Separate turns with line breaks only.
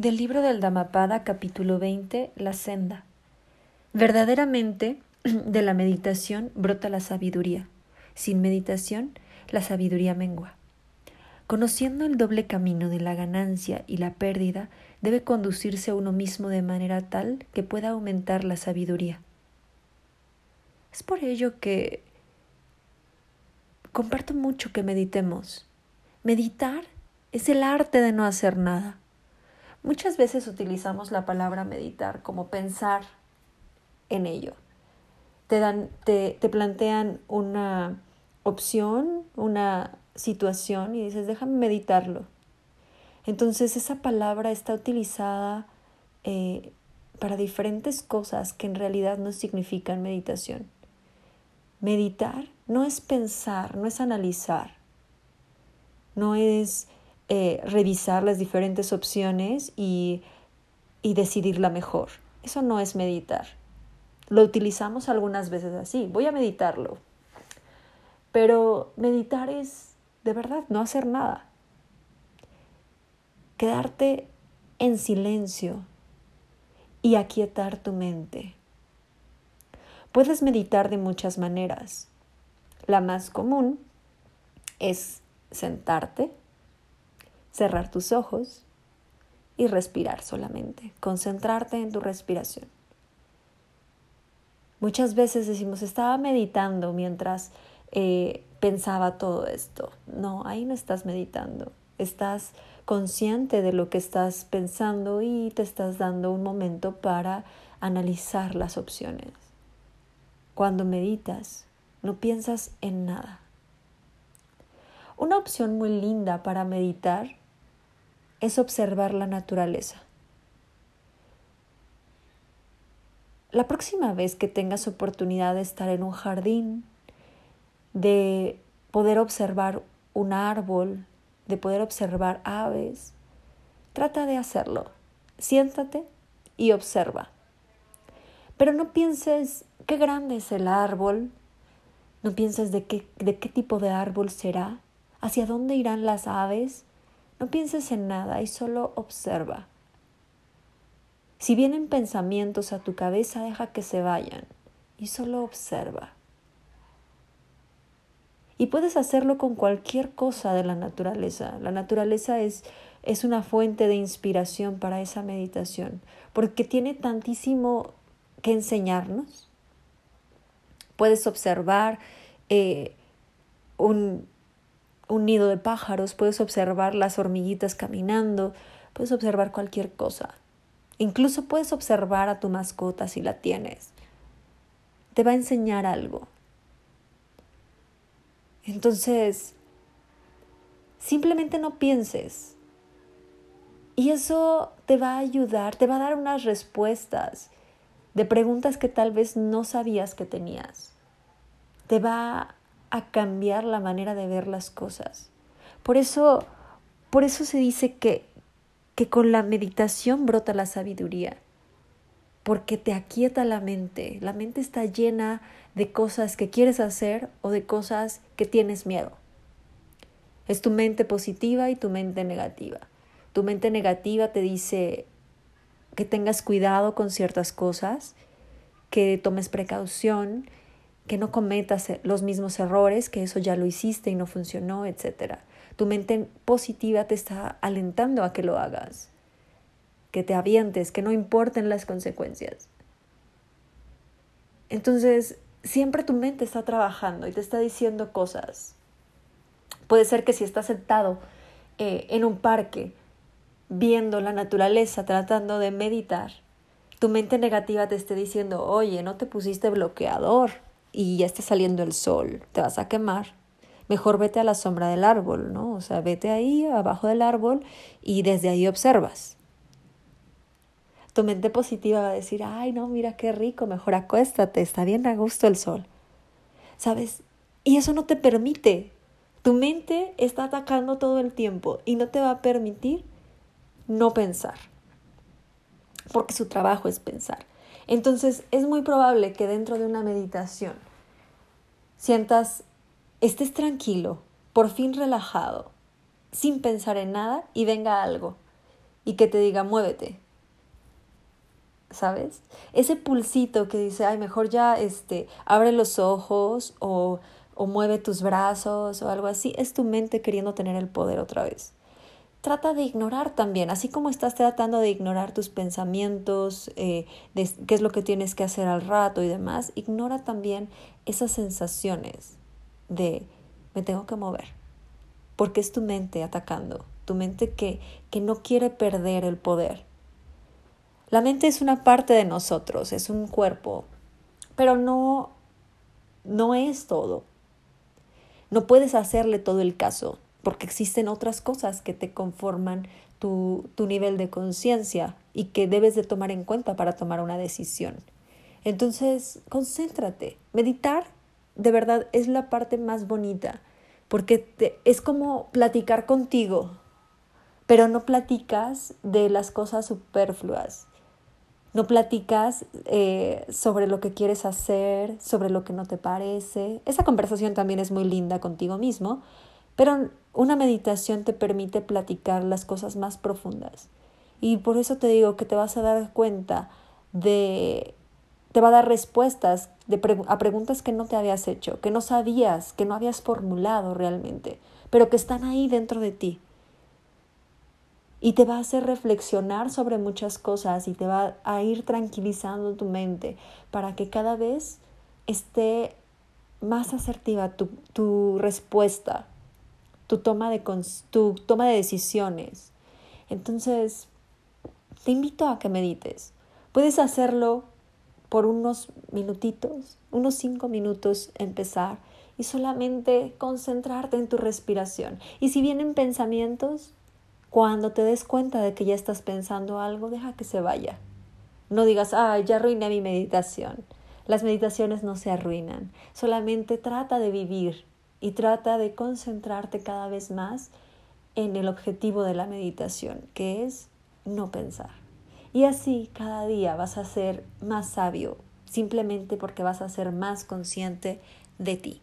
Del libro del Dhammapada, capítulo 20, La senda. Verdaderamente, de la meditación brota la sabiduría. Sin meditación, la sabiduría mengua. Conociendo el doble camino de la ganancia y la pérdida, debe conducirse a uno mismo de manera tal que pueda aumentar la sabiduría. Es por ello que comparto mucho que meditemos. Meditar es el arte de no hacer nada. Muchas veces utilizamos la palabra meditar como pensar en ello. Te, dan, te, te plantean una opción, una situación y dices, déjame meditarlo. Entonces esa palabra está utilizada eh, para diferentes cosas que en realidad no significan meditación. Meditar no es pensar, no es analizar, no es eh, revisar las diferentes opciones y, y decidir la mejor. Eso no es meditar. Lo utilizamos algunas veces así. Voy a meditarlo. Pero meditar es, de verdad, no hacer nada. Quedarte en silencio y aquietar tu mente. Puedes meditar de muchas maneras. La más común es sentarte cerrar tus ojos y respirar solamente, concentrarte en tu respiración. Muchas veces decimos, estaba meditando mientras eh, pensaba todo esto. No, ahí no estás meditando. Estás consciente de lo que estás pensando y te estás dando un momento para analizar las opciones. Cuando meditas, no piensas en nada. Una opción muy linda para meditar es observar la naturaleza. La próxima vez que tengas oportunidad de estar en un jardín, de poder observar un árbol, de poder observar aves, trata de hacerlo. Siéntate y observa. Pero no pienses qué grande es el árbol, no pienses de qué, de qué tipo de árbol será, hacia dónde irán las aves, no pienses en nada y solo observa. Si vienen pensamientos a tu cabeza, deja que se vayan y solo observa. Y puedes hacerlo con cualquier cosa de la naturaleza. La naturaleza es, es una fuente de inspiración para esa meditación, porque tiene tantísimo que enseñarnos. Puedes observar eh, un, un nido de pájaros, puedes observar las hormiguitas caminando, puedes observar cualquier cosa. Incluso puedes observar a tu mascota si la tienes. Te va a enseñar algo. Entonces, simplemente no pienses. Y eso te va a ayudar, te va a dar unas respuestas de preguntas que tal vez no sabías que tenías. Te va a cambiar la manera de ver las cosas. Por eso, por eso se dice que, que con la meditación brota la sabiduría, porque te aquieta la mente. La mente está llena de cosas que quieres hacer o de cosas que tienes miedo. Es tu mente positiva y tu mente negativa. Tu mente negativa te dice que tengas cuidado con ciertas cosas, que tomes precaución, que no cometas e, los mismos errores, que eso ya lo hiciste y no funcionó, etc. Tu mente positiva te está alentando a que lo hagas, que te avientes, que no importen las consecuencias. Entonces, siempre tu mente está trabajando y te está diciendo cosas. Puede ser que si estás sentado eh, en un parque, viendo la naturaleza, tratando de meditar, tu mente negativa te esté diciendo, oye, no te pusiste bloqueador, y ya está saliendo el sol, te vas a quemar. Mejor vete a la sombra del árbol, ¿no? O sea, vete ahí abajo del árbol y desde ahí observas. Tu mente positiva va a decir, ay, no, mira qué rico, mejor acuéstate, está bien a gusto el sol. ¿Sabes? Y eso no te permite. Tu mente está atacando todo el tiempo y no te va a permitir no pensar. Porque su trabajo es pensar. Entonces es muy probable que dentro de una meditación sientas, estés tranquilo, por fin relajado, sin pensar en nada y venga algo y que te diga muévete. ¿Sabes? Ese pulsito que dice, ay, mejor ya este, abre los ojos o, o mueve tus brazos o algo así, es tu mente queriendo tener el poder otra vez trata de ignorar también, así como estás tratando de ignorar tus pensamientos, eh, de qué es lo que tienes que hacer al rato y demás, ignora también esas sensaciones de me tengo que mover, porque es tu mente atacando, tu mente que, que no quiere perder el poder. La mente es una parte de nosotros, es un cuerpo, pero no, no es todo. No puedes hacerle todo el caso porque existen otras cosas que te conforman tu, tu nivel de conciencia y que debes de tomar en cuenta para tomar una decisión. Entonces, concéntrate. Meditar de verdad es la parte más bonita, porque te, es como platicar contigo, pero no platicas de las cosas superfluas. No platicas eh, sobre lo que quieres hacer, sobre lo que no te parece. Esa conversación también es muy linda contigo mismo, pero una meditación te permite platicar las cosas más profundas. Y por eso te digo que te vas a dar cuenta de, te va a dar respuestas de a preguntas que no te habías hecho, que no sabías, que no habías formulado realmente, pero que están ahí dentro de ti. Y te va a hacer reflexionar sobre muchas cosas y te va a ir tranquilizando tu mente para que cada vez esté más asertiva tu, tu respuesta tu toma de, tu toma de decisiones. Entonces, te invito a que medites. Puedes hacerlo por unos minutitos, unos cinco minutos empezar y solamente concentrarte en tu respiración. Y si vienen pensamientos, cuando te des cuenta de que ya estás pensando algo, deja que se vaya. No digas, ah, ya arruiné mi meditación. Las meditaciones no se arruinan, solamente trata de vivir y trata de concentrarte cada vez más en el objetivo de la meditación, que es no pensar. Y así cada día vas a ser más sabio, simplemente porque vas a ser más consciente de ti.